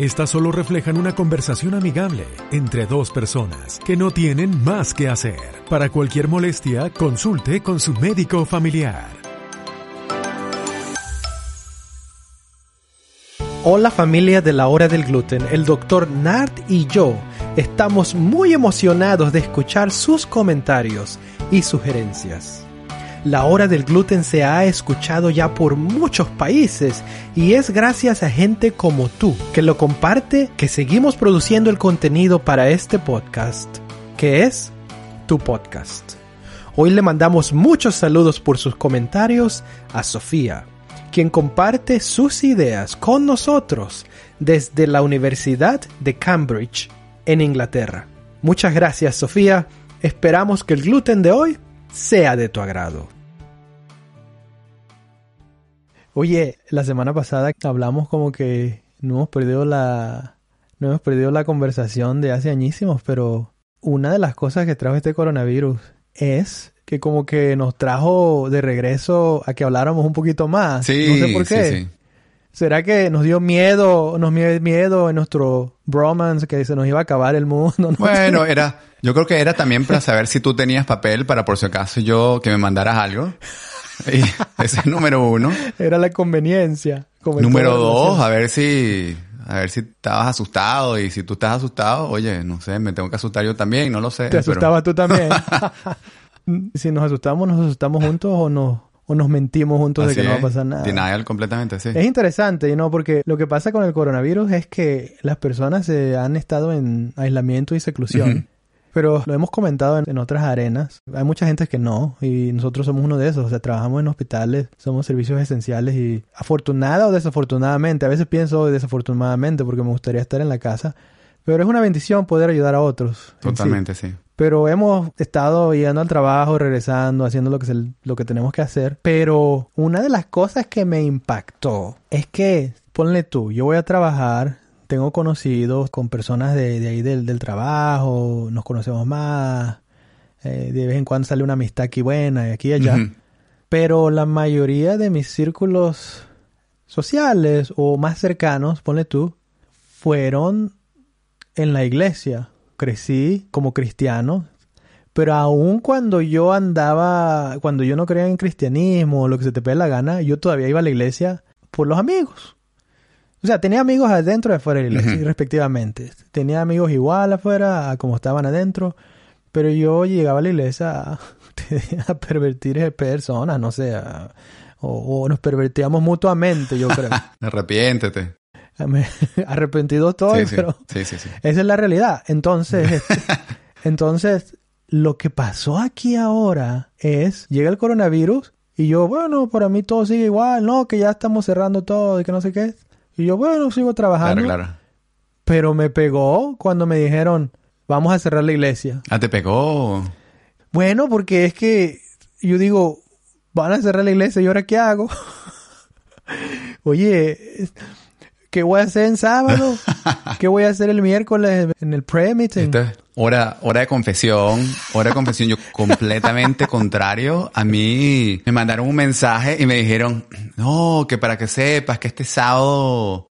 Estas solo reflejan una conversación amigable entre dos personas que no tienen más que hacer. Para cualquier molestia, consulte con su médico familiar. Hola familia de la hora del gluten, el doctor Nard y yo estamos muy emocionados de escuchar sus comentarios y sugerencias. La hora del gluten se ha escuchado ya por muchos países y es gracias a gente como tú que lo comparte que seguimos produciendo el contenido para este podcast, que es tu podcast. Hoy le mandamos muchos saludos por sus comentarios a Sofía, quien comparte sus ideas con nosotros desde la Universidad de Cambridge, en Inglaterra. Muchas gracias, Sofía. Esperamos que el gluten de hoy sea de tu agrado. Oye, la semana pasada hablamos como que no hemos perdido la no hemos perdido la conversación de hace añísimos, pero una de las cosas que trajo este coronavirus es que como que nos trajo de regreso a que habláramos un poquito más. Sí, no sé por qué. sí, sí. ¿Será que nos dio miedo, nos dio miedo en nuestro bromance que se nos iba a acabar el mundo? No Bueno, era, yo creo que era también para saber si tú tenías papel para por si acaso yo que me mandaras algo. Y ese es número uno. Era la conveniencia. Número dos, a ver si, a ver si estabas asustado y si tú estás asustado, oye, no sé, me tengo que asustar yo también, no lo sé. ¿Te pero- asustabas tú también? si nos asustamos, nos asustamos juntos o nos, o nos mentimos juntos de que no va a es. pasar nada. Denial completamente, sí. Es interesante, ¿no? Porque lo que pasa con el coronavirus es que las personas eh, han estado en aislamiento y seclusión. Pero lo hemos comentado en, en otras arenas. Hay mucha gente que no, y nosotros somos uno de esos. O sea, trabajamos en hospitales, somos servicios esenciales y afortunada o desafortunadamente, a veces pienso desafortunadamente porque me gustaría estar en la casa, pero es una bendición poder ayudar a otros. sí. Totalmente, sí. Pero hemos estado yendo al trabajo, regresando, haciendo lo que, se- lo que tenemos que hacer. Pero una de las cosas que me impactó es que, ponle tú, yo voy a trabajar, tengo conocidos con personas de, de ahí del, del trabajo, nos conocemos más, eh, de vez en cuando sale una amistad aquí buena y aquí y allá. Pero la mayoría de mis círculos sociales o más cercanos, ponle tú, fueron en la iglesia. Crecí como cristiano, pero aun cuando yo andaba, cuando yo no creía en cristianismo o lo que se te pega la gana, yo todavía iba a la iglesia por los amigos. O sea, tenía amigos adentro y afuera de la iglesia, respectivamente. Tenía amigos igual afuera, a como estaban adentro, pero yo llegaba a la iglesia a, a pervertir personas, no sé, a- o, o nos pervertíamos mutuamente, yo creo. Arrepiéntete. Me- Arrepentido estoy, Sí, pero sí, sí, sí. esa es la realidad. Entonces, entonces, lo que pasó aquí ahora es, llega el coronavirus y yo, bueno, para mí todo sigue igual, no, que ya estamos cerrando todo y que no sé qué. Y yo, bueno, sigo trabajando. Claro, claro. Pero me pegó cuando me dijeron, vamos a cerrar la iglesia. Ah, te pegó. Bueno, porque es que yo digo, van a cerrar la iglesia y ahora qué hago? Oye, ¿qué voy a hacer en sábado? ¿Qué voy a hacer el miércoles en el prayer meeting? Esto es hora, hora de confesión, hora de confesión. Yo completamente contrario. A mí me mandaron un mensaje y me dijeron, no, que para que sepas que este sábado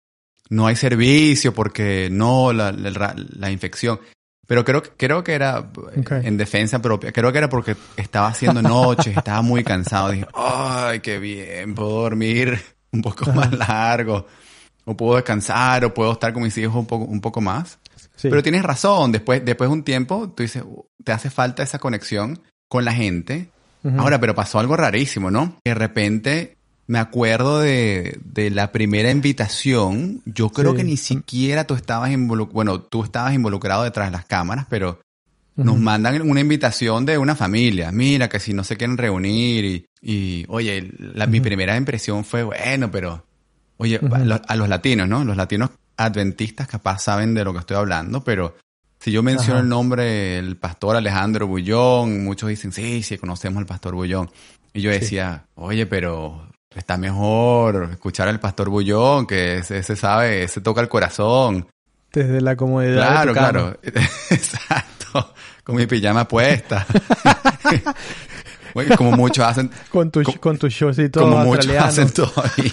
no hay servicio porque no, la, la, la infección. Pero creo, que- creo que era Ok. en defensa propia. Creo que era porque estaba haciendo noches, estaba muy cansado. Dije, ay, qué bien, puedo dormir un poco más largo. O puedo descansar, o puedo estar con mis hijos un poco, un poco más. Sí. Pero tienes razón, después, después de un tiempo, tú dices, "Uh, te hace falta esa conexión con la gente. Ahora, pero pasó algo rarísimo, ¿no? De repente me acuerdo de, de la primera invitación. Yo creo Sí. que ni siquiera tú estabas involucrado, bueno, tú estabas involucrado detrás de las cámaras, pero nos mandan una invitación de una familia. Mira, que si no se quieren reunir y, y oye, la- mi primera impresión fue, bueno, pero, oye, a los- a los latinos, ¿no? Los latinos adventistas capaz saben de lo que estoy hablando, pero si yo menciono Ajá. el nombre del pastor Alejandro Bullón, muchos dicen, sí, sí, conocemos al pastor Bullón. Y yo decía, oye, pero está mejor escuchar al pastor Bullón, que ese, ese sabe, ese toca el corazón. Desde la comodidad Claro, de tu cama. claro. Exacto. Con mi pijama puesta. Como muchos hacen, Con tu, Co- con tu showcito como muchos hacen todavía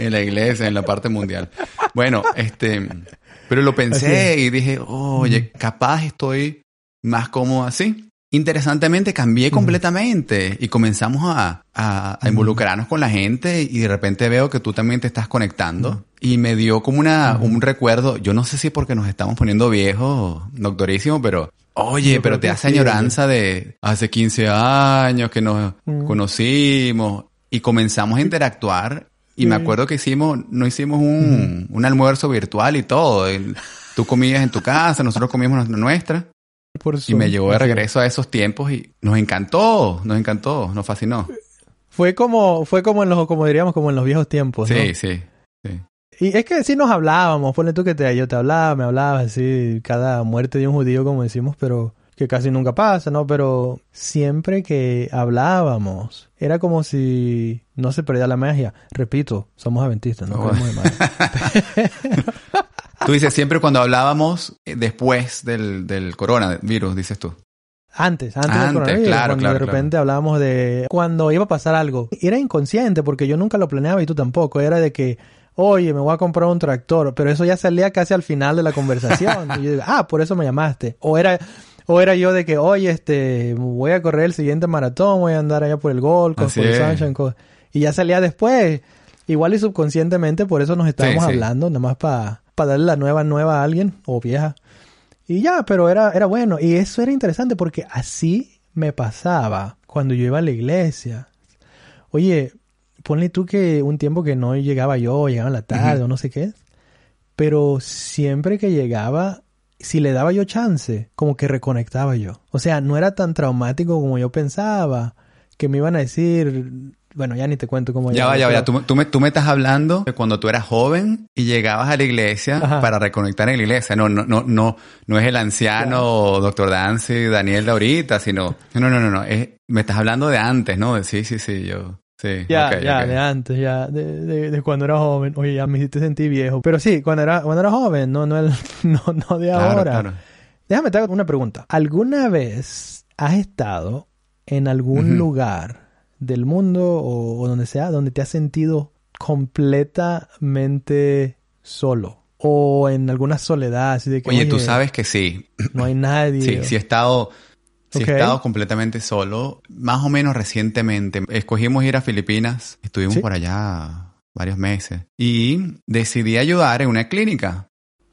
en la iglesia, en la parte mundial. Bueno, este, pero lo pensé y dije, oye, capaz estoy más cómodo así. Interesantemente cambié completamente y comenzamos a, a- a involucrarnos con la gente y de repente veo que tú también te estás conectando y me dio como una, un recuerdo, yo no sé si porque nos estamos poniendo viejos, doctorísimo, pero oye, pero te hace añoranza de hace 15 años que nos conocimos y comenzamos a interactuar y me Sí. acuerdo que hicimos, no hicimos un, un almuerzo virtual y todo. El- Tú comías en tu casa, nosotros comíamos la nuestra. Por Y me llevó de regreso a esos tiempos y nos encantó, nos encantó, nos fascinó. Fue como, fue como en los, como diríamos, como en los viejos tiempos, ¿no? Sí, sí, sí. Y es que sí nos hablábamos, ponle tú que te, yo te hablaba, me hablabas así, cada muerte de un judío, como decimos, pero que casi nunca pasa, ¿no? Pero siempre que hablábamos, era como si no se perdía la magia. Repito, somos adventistas, no Oh. creemos en magia. Tú dices siempre cuando hablábamos eh, después del, del coronavirus, dices tú. Antes, antes, Antes, del coronavirus, claro, cuando claro, de repente hablábamos de cuando iba a pasar algo. Era inconsciente porque yo nunca lo planeaba y tú tampoco. Era de que, oye, me voy a comprar un tractor, pero eso ya salía casi al final de la conversación. y yo digo, ah, por eso me llamaste. O era, o era yo de que, oye, este, voy a correr el siguiente maratón, voy a andar allá por el Así por el. Sunshine Coast. Y ya salía después. Igual y subconscientemente, por eso nos estábamos sí. hablando, nada más para darle la nueva nueva a alguien o vieja. Y ya, pero era, era bueno. Y eso era interesante porque así me pasaba cuando yo iba a la iglesia. Oye, ponle tú que un tiempo que no llegaba yo, llegaba en la tarde o no sé qué. Pero siempre que llegaba, si le daba yo chance, como que reconectaba yo. O sea, no era tan traumático como yo pensaba. Que me iban a decir, bueno, ya ni te cuento cómo Ya va, ya va, ya. Tú, tú me, tú me estás hablando de cuando tú eras joven y llegabas a la iglesia Ajá. para reconectar en la iglesia. No, no, no, no, no es el anciano doctor Dancy, Daniel de ahorita, sino, no, no, no, no, es, me estás hablando de antes, ¿no? De- Sí, sí, sí, yo, sí. Ya, ya, de antes, ya, de, de, de cuando era joven. Oye, ya me hiciste sentir viejo. Pero sí, cuando era, cuando era joven, no, no, el- no, no de Claro, ahora. claro. Déjame te hago una pregunta. ¿Alguna vez has estado en algún lugar del mundo o, o donde sea donde te has sentido completamente solo? O en alguna soledad, así de que, Oye, tú sabes que sí. no hay nadie. Sí, sí he estado, sí Ok. he estado completamente solo. Más o menos recientemente. Escogimos ir a Filipinas. Estuvimos Sí. por allá varios meses. Y decidí ayudar en una clínica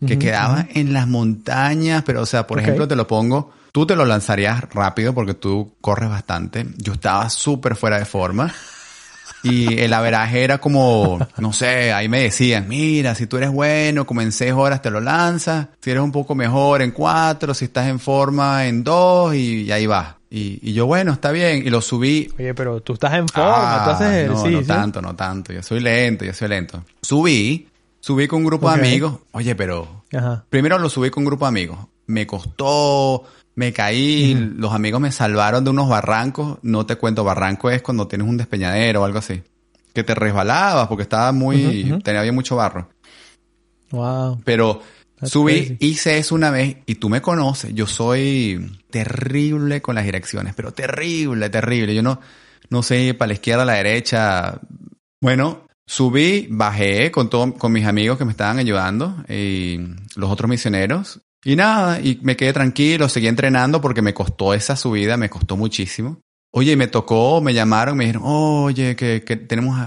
que quedaba en las montañas. Pero, o sea, por ejemplo, te lo pongo. Tú te lo lanzarías rápido porque tú corres bastante. Yo estaba súper fuera de forma. Y el averaje era como, no sé, ahí me decían, mira, si tú eres bueno, como en seis horas te lo lanzas, si eres un poco mejor en cuatro, si estás en forma en dos y, y ahí vas. Y, y yo, bueno, está bien, y lo subí. Oye, pero tú estás en forma, tú haces Ah, ejercicio. No, no tanto, no tanto, yo soy lento, yo soy lento. Subí, subí con un grupo de amigos, oye, pero Ajá. Primero lo subí con un grupo de amigos. Me costó, me caí, los amigos me salvaron de unos barrancos. No te cuento, barranco es cuando tienes un despeñadero o algo así. Que te resbalabas porque estaba muy, tenía había mucho barro. Wow. Pero That's subí, crazy. hice eso una vez y tú me conoces. Yo soy terrible con las direcciones, pero terrible, terrible. Yo no, no sé para la izquierda, la derecha. Bueno, subí, bajé con todo, con mis amigos que me estaban ayudando y los otros misioneros. Y nada, y me quedé tranquilo, seguí entrenando porque me costó esa subida, me costó muchísimo. Oye, y me tocó, me llamaron, me dijeron, oye, que, que tenemos,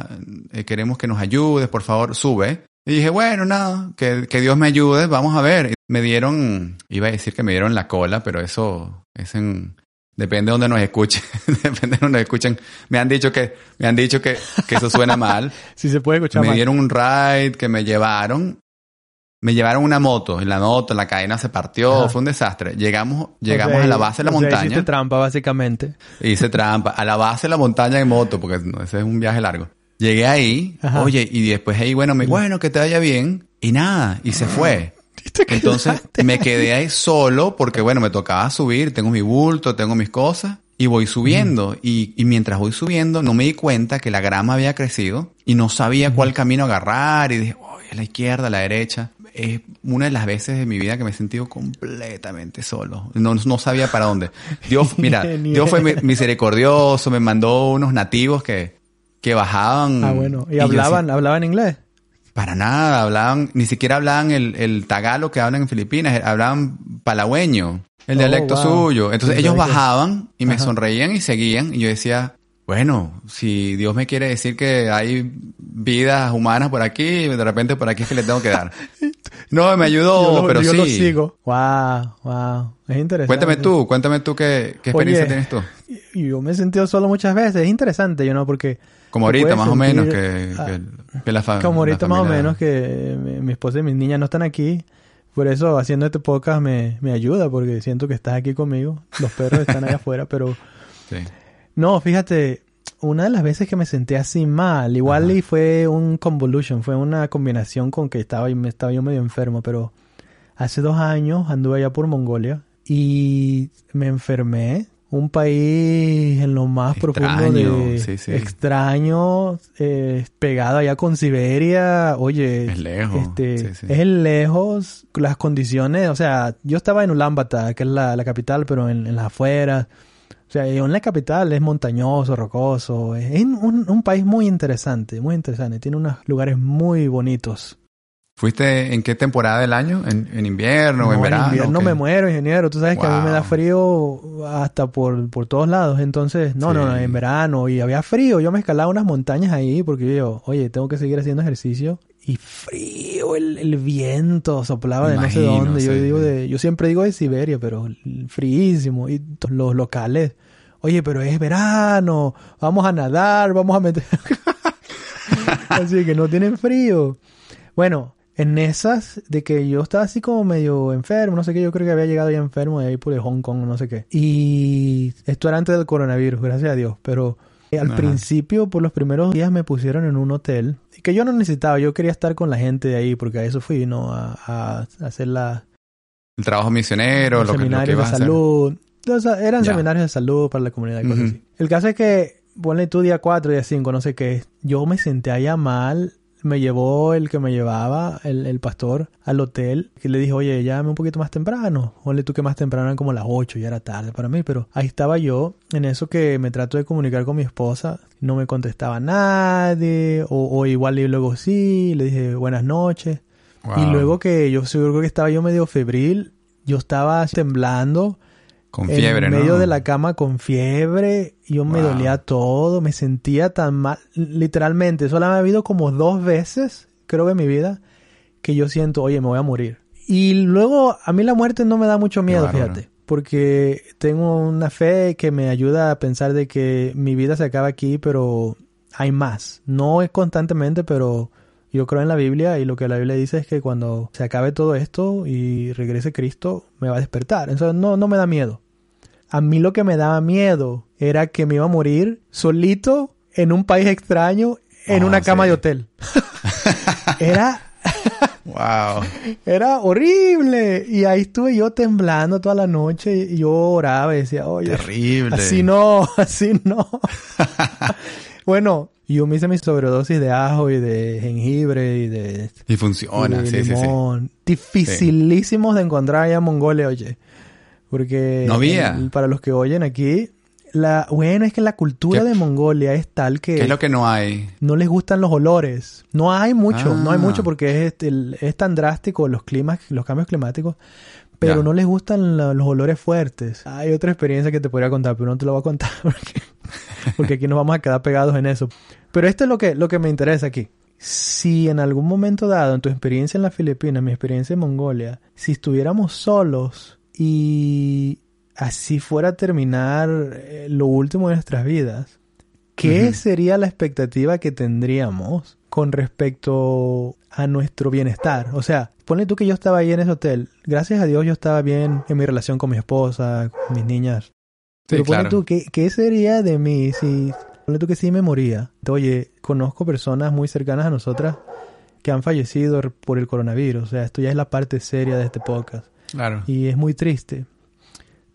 eh, queremos que nos ayudes, por favor, sube. Y dije, bueno, nada, que, que Dios me ayude, vamos a ver. Y me dieron, iba a decir que me dieron la cola, pero eso es en, depende de donde nos escuchen, depende de donde nos escuchen. Me han dicho que, me han dicho que, que eso suena mal. Si se puede escuchar me mal. dieron un ride que me llevaron. Me llevaron una moto, en la moto, la cadena se partió, Ajá. fue un desastre. Llegamos, llegamos a la base de la o sea, montaña. hiciste trampa, básicamente. Hice trampa. A la base de la montaña en moto, porque ese es un viaje largo. Llegué ahí, Ajá. oye, y después ahí, bueno, me, bueno, que te vaya bien. Y nada, y se fue. Entonces me quedé ahí solo porque, bueno, me tocaba subir, tengo mi bulto, tengo mis cosas. y voy subiendo. Y, y mientras voy subiendo, no me di cuenta que la grama había crecido y no sabía cuál camino agarrar. Y dije, "Uy, a la izquierda, a la derecha. Es una de las veces de mi vida que me he sentido completamente solo. No, no sabía para dónde. Dios, mira, Dios fue misericordioso, me mandó unos nativos que, que bajaban. Ah, bueno. ¿Y hablaban, así, hablaban inglés? para nada, hablaban, ni siquiera hablaban el, el tagalo que hablan en Filipinas, hablaban palagüeño, el Oh, dialecto wow. suyo. Entonces ellos bajaban y me Ajá. sonreían y seguían y yo decía, bueno, si Dios me quiere decir que hay vidas humanas por aquí, de repente por aquí es que le tengo que dar. No, me ayudó, yo lo, pero yo sí. lo sigo. Wow, wow. Es interesante. Cuéntame tú, cuéntame tú qué, qué experiencia Oye, tienes tú. Yo me he sentido solo muchas veces. Es interesante, yo no, porque... Como ahorita, más o menos, que, ah, que, que la fa- Como ahorita más o familia- menos que mi, mi esposa y mis niñas no están aquí. Por eso haciendo este podcast me, me ayuda porque siento que estás aquí conmigo. Los perros están allá afuera, pero... Sí. No, fíjate, una de las veces que me sentí así mal, igual Ajá. y fue un convolution, fue una combinación con que estaba, me estaba yo medio enfermo, pero hace dos años anduve allá por Mongolia y me enfermé. Un país en lo más profundo de sí, sí. extraño, eh, pegado allá con Siberia. Oye, Es lejos, este, sí. es lejos, las condiciones, o sea, yo estaba en Ulaanbaatar, que es la, la capital, pero en, en las afueras. O sea, en la capital es montañoso, rocoso. Es un, un país muy interesante, muy interesante. Tiene unos lugares muy bonitos. ¿Fuiste en qué temporada del año? ¿En, en invierno o en No, verano? invierno ¿Qué? me muero, ingeniero. Tú sabes que a mí me da frío hasta por, por todos lados. Entonces, no, no, no, en verano. Y había frío. Yo me escalaba unas montañas ahí porque yo, oye, tengo que seguir haciendo ejercicio. Y frío, el, el viento soplaba de no sé dónde. Yo sí. digo de, yo siempre digo de Siberia, pero fríísimo. Y los locales, oye, pero es verano, vamos a nadar, vamos a meter. Así que no tienen frío. Bueno, en esas de que yo estaba así como medio enfermo, no sé qué, yo creo que había llegado ya enfermo de ahí por el Hong Kong, no sé qué. Y esto era antes del coronavirus, gracias a Dios, pero al Ajá. principio, por los primeros días me pusieron en un hotel y que yo no necesitaba, yo quería estar con la gente de ahí porque a eso fui, ¿no? A, a hacer la, El trabajo misionero, los lo que, lo que seminarios ibas de a hacer. salud. Sea, eran Ya. seminarios de salud para la comunidad y cosas así. El caso es que, ponle tú día 4, día 5, no sé qué, yo me senté allá mal. Me llevó el que me llevaba, el, el pastor, al hotel. Que le dije, oye, llámame un poquito más temprano. Ponle tú que más temprano eran como las 8, ya era tarde para mí. Pero ahí estaba yo, en eso que me trato de comunicar con mi esposa. No me contestaba nadie. O, o igual y luego sí, le dije buenas noches. Y luego que yo seguro que estaba yo medio febril, yo estaba temblando Con fiebre, en ¿no? medio de la cama con fiebre, yo me dolía todo, me sentía tan mal, literalmente, solo me ha habido como dos veces, creo que en mi vida, que yo siento, oye, me voy a morir. Y luego a mí la muerte no me da mucho miedo, fíjate, porque tengo una fe que me ayuda a pensar de que mi vida se acaba aquí, pero hay más. No es constantemente, pero yo creo en la Biblia y lo que la Biblia dice es que cuando se acabe todo esto y regrese Cristo, me va a despertar. Entonces no, no me da miedo. A mí lo que me daba miedo era que me iba a morir solito en un país extraño en Oh, una cama sí. de hotel. era, Wow. era horrible. Y ahí estuve yo temblando toda la noche y yo oraba y decía, oye, Terrible. Así no, así no. bueno, yo me hice mi sobredosis de ajo y de jengibre y de, Y funciona, y sí, sí, sí. limón. Dificilísimos de encontrar allá en Mongolia, oye. Porque No había. el- para los que oyen aquí, la bueno es que la cultura ¿Qué- de Mongolia es tal que ¿Qué es lo que no hay? no les gustan los olores. No hay mucho, no hay Ah. mucho porque es, este, el- es tan drástico los climas, los cambios climáticos, pero Ya. no les gustan la- los olores fuertes. Hay otra experiencia que te podría contar, pero no te lo voy a contar porque, porque aquí nos vamos a quedar pegados en eso. Pero esto es lo que, lo que me interesa aquí. Si en algún momento dado, en tu experiencia en las Filipinas, mi experiencia en Mongolia, si estuviéramos solos y así fuera a terminar eh, lo último de nuestras vidas, ¿qué sería la expectativa que tendríamos con respecto a nuestro bienestar? O sea, ponle tú que yo estaba ahí en ese hotel. Gracias a Dios yo estaba bien en mi relación con mi esposa, con mis niñas. Sí, Pero ponle claro. tú, ¿qué, ¿qué sería de mí si... Ponle tú que sí me moría. Oye, conozco personas muy cercanas a nosotras que han fallecido por el coronavirus. O sea, esto ya es la parte seria de este podcast Claro. y es muy triste.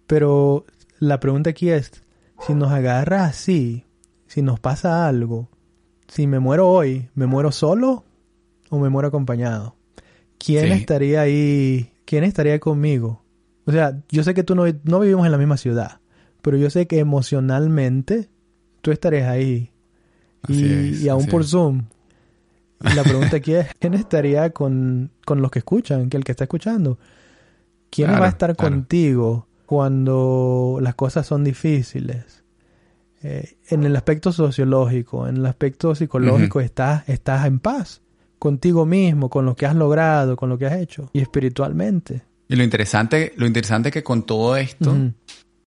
Pero la pregunta aquí es, si nos agarra así, si nos pasa algo, si me muero hoy, ¿me muero solo o me muero acompañado? ¿Quién Sí. estaría ahí? ¿Quién estaría conmigo? O sea, yo sé que tú no, no vivimos en la misma ciudad, pero yo sé que emocionalmente tú estarías ahí. Así Y, es, y aún por es. Zoom. Y la pregunta aquí es, ¿quién estaría con, con los que escuchan, que el que está escuchando? ¿Quién Claro, va a estar claro. contigo cuando las cosas son difíciles? Eh, en el aspecto sociológico, en el aspecto psicológico, estás, estás en paz contigo mismo, con lo que has logrado, con lo que has hecho. Y espiritualmente. Y lo interesante, lo interesante es que con todo esto,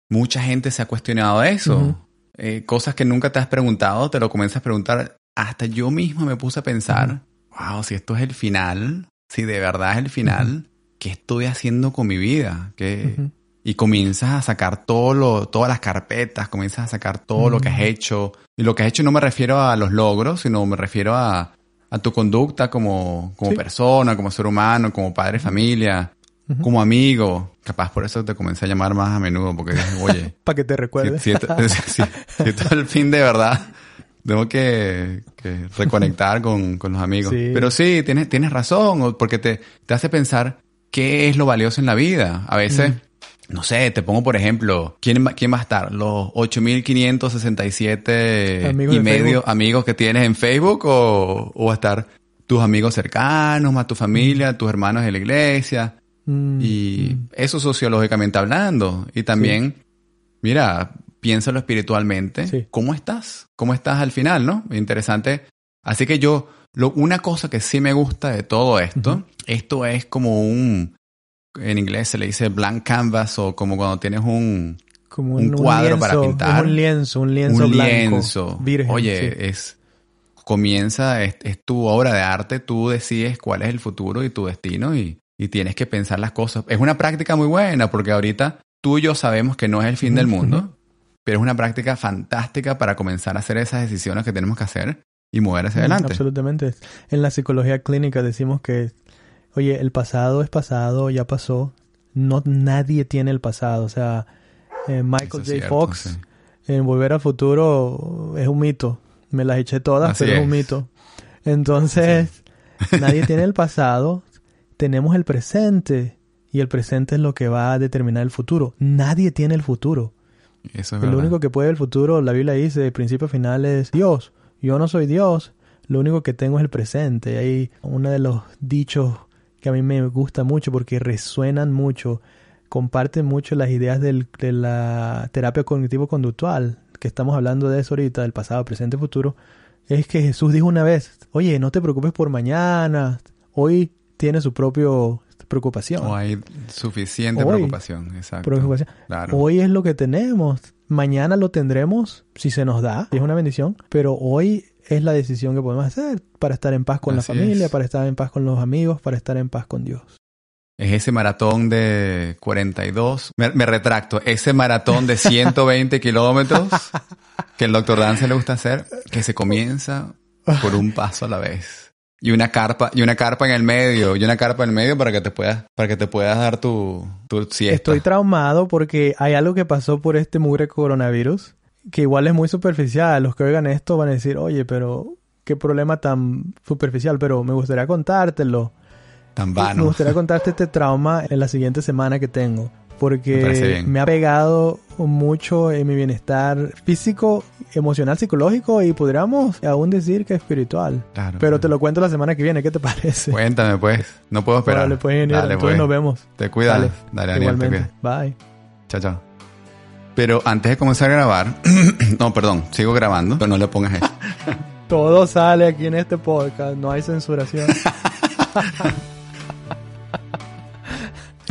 mucha gente se ha cuestionado eso. Eh, cosas que nunca te has preguntado, te lo comienzas a preguntar. Hasta yo mismo me puse a pensar, wow, si esto es el final, si de verdad es el final, ¿qué estoy haciendo con mi vida? ¿Qué-. Y comienzas a sacar todo lo, todas las carpetas, comienzas a sacar todo lo que has Ujú. hecho. Y lo que has hecho no me refiero a los logros, sino me refiero a, a tu conducta como, como Sí. persona, como ser humano, como padre de familia, como amigo. Capaz por eso te comencé a llamar más a menudo, porque dije, oye, Para que te recuerdes. si esto, si- si esto es el fin de verdad, tengo que, que reconectar con, con los amigos. Sí. Pero sí, tienes, tienes razón, porque te, te hace pensar qué es lo valioso en la vida. A veces, no sé, te pongo por ejemplo, ¿quién, va- quién va a estar? ¿Los 8.567 Amigos y medio Facebook. amigos que tienes en Facebook? ¿O, o va a estar tus amigos cercanos, más tu familia, tus hermanos de la iglesia? Mm, Y mm. eso sociológicamente hablando. Y también, mira, piénsalo espiritualmente. Sí. ¿Cómo estás? ¿Cómo estás al final, no? Interesante. Así que yo, lo, una cosa que sí me gusta de todo esto, esto es como un, en inglés se le dice blank canvas o como cuando tienes un, Como un cuadro para lienzo, pintar. un lienzo, un lienzo un blanco. lienzo. virgen, Oye, sí. es, comienza, es, es tu obra de arte, tú decides cuál es el futuro y tu destino y, y tienes que pensar las cosas. Es una práctica muy buena porque ahorita tú y yo sabemos que no es el fin del mundo, pero es una práctica fantástica para comenzar a hacer esas decisiones que tenemos que hacer y mover hacia adelante. Absolutamente. En la psicología clínica decimos que, oye, el pasado es pasado, ya pasó. No, nadie tiene el pasado. O sea, eh, Michael J. cierto, Fox sí. en Volver al Futuro es un mito. Me las eché todas, Así pero es. es. un mito. Entonces, nadie tiene el pasado. Tenemos el presente. Y el presente es lo que va a determinar el futuro. Nadie tiene el futuro. Eso es El verdad. único que puede el futuro, la Biblia dice, de principio a final es Dios. Yo no soy Dios, lo único que tengo es el presente. Hay uno de los dichos que a mí me gusta mucho porque resuenan mucho, comparten mucho las ideas del- de la terapia cognitivo-conductual, que estamos hablando de eso ahorita, del pasado, presente, futuro. Es que Jesús dijo una vez, oye, no te preocupes por mañana, hoy tiene su propio preocupación. O hay suficiente Hoy. preocupación, exacto. preocupación. Claro. Hoy es lo que tenemos. Mañana lo tendremos si se nos da, es una bendición, pero hoy es la decisión que podemos hacer para estar en paz con Así la familia, es. para estar en paz con los amigos, para estar en paz con Dios. Es ese maratón de 42. Me, me retracto. Ese maratón de 120 kilómetros que el doctor Dan se le gusta hacer, que se comienza por un paso a la vez. Y una carpa, y una carpa en el medio, y una carpa en el medio para que te puedas, para que te puedas dar tu, tu siesta. Estoy traumado porque hay algo que pasó por este mugre coronavirus que igual es muy superficial. Los que oigan esto van a decir, oye, pero qué problema tan superficial, pero me gustaría contártelo. Tan Me vano. gustaría contarte este trauma en la siguiente semana que tengo. Porque me ha pegado mucho en mi bienestar físico, emocional, psicológico y podríamos aún decir que espiritual. Claro. Pero te lo cuento la semana que viene, ¿qué te parece? Cuéntame, pues. No puedo esperar. Vale, pues ingeniero, Dale, pues. nos vemos. Te cuidas. Dale. Dale, Daniel, te Igualmente. Bye. Chao, chao. Pero antes de comenzar a grabar, no, perdón, sigo grabando, pero no le pongas eso. Todo sale aquí en este podcast, no hay censuración.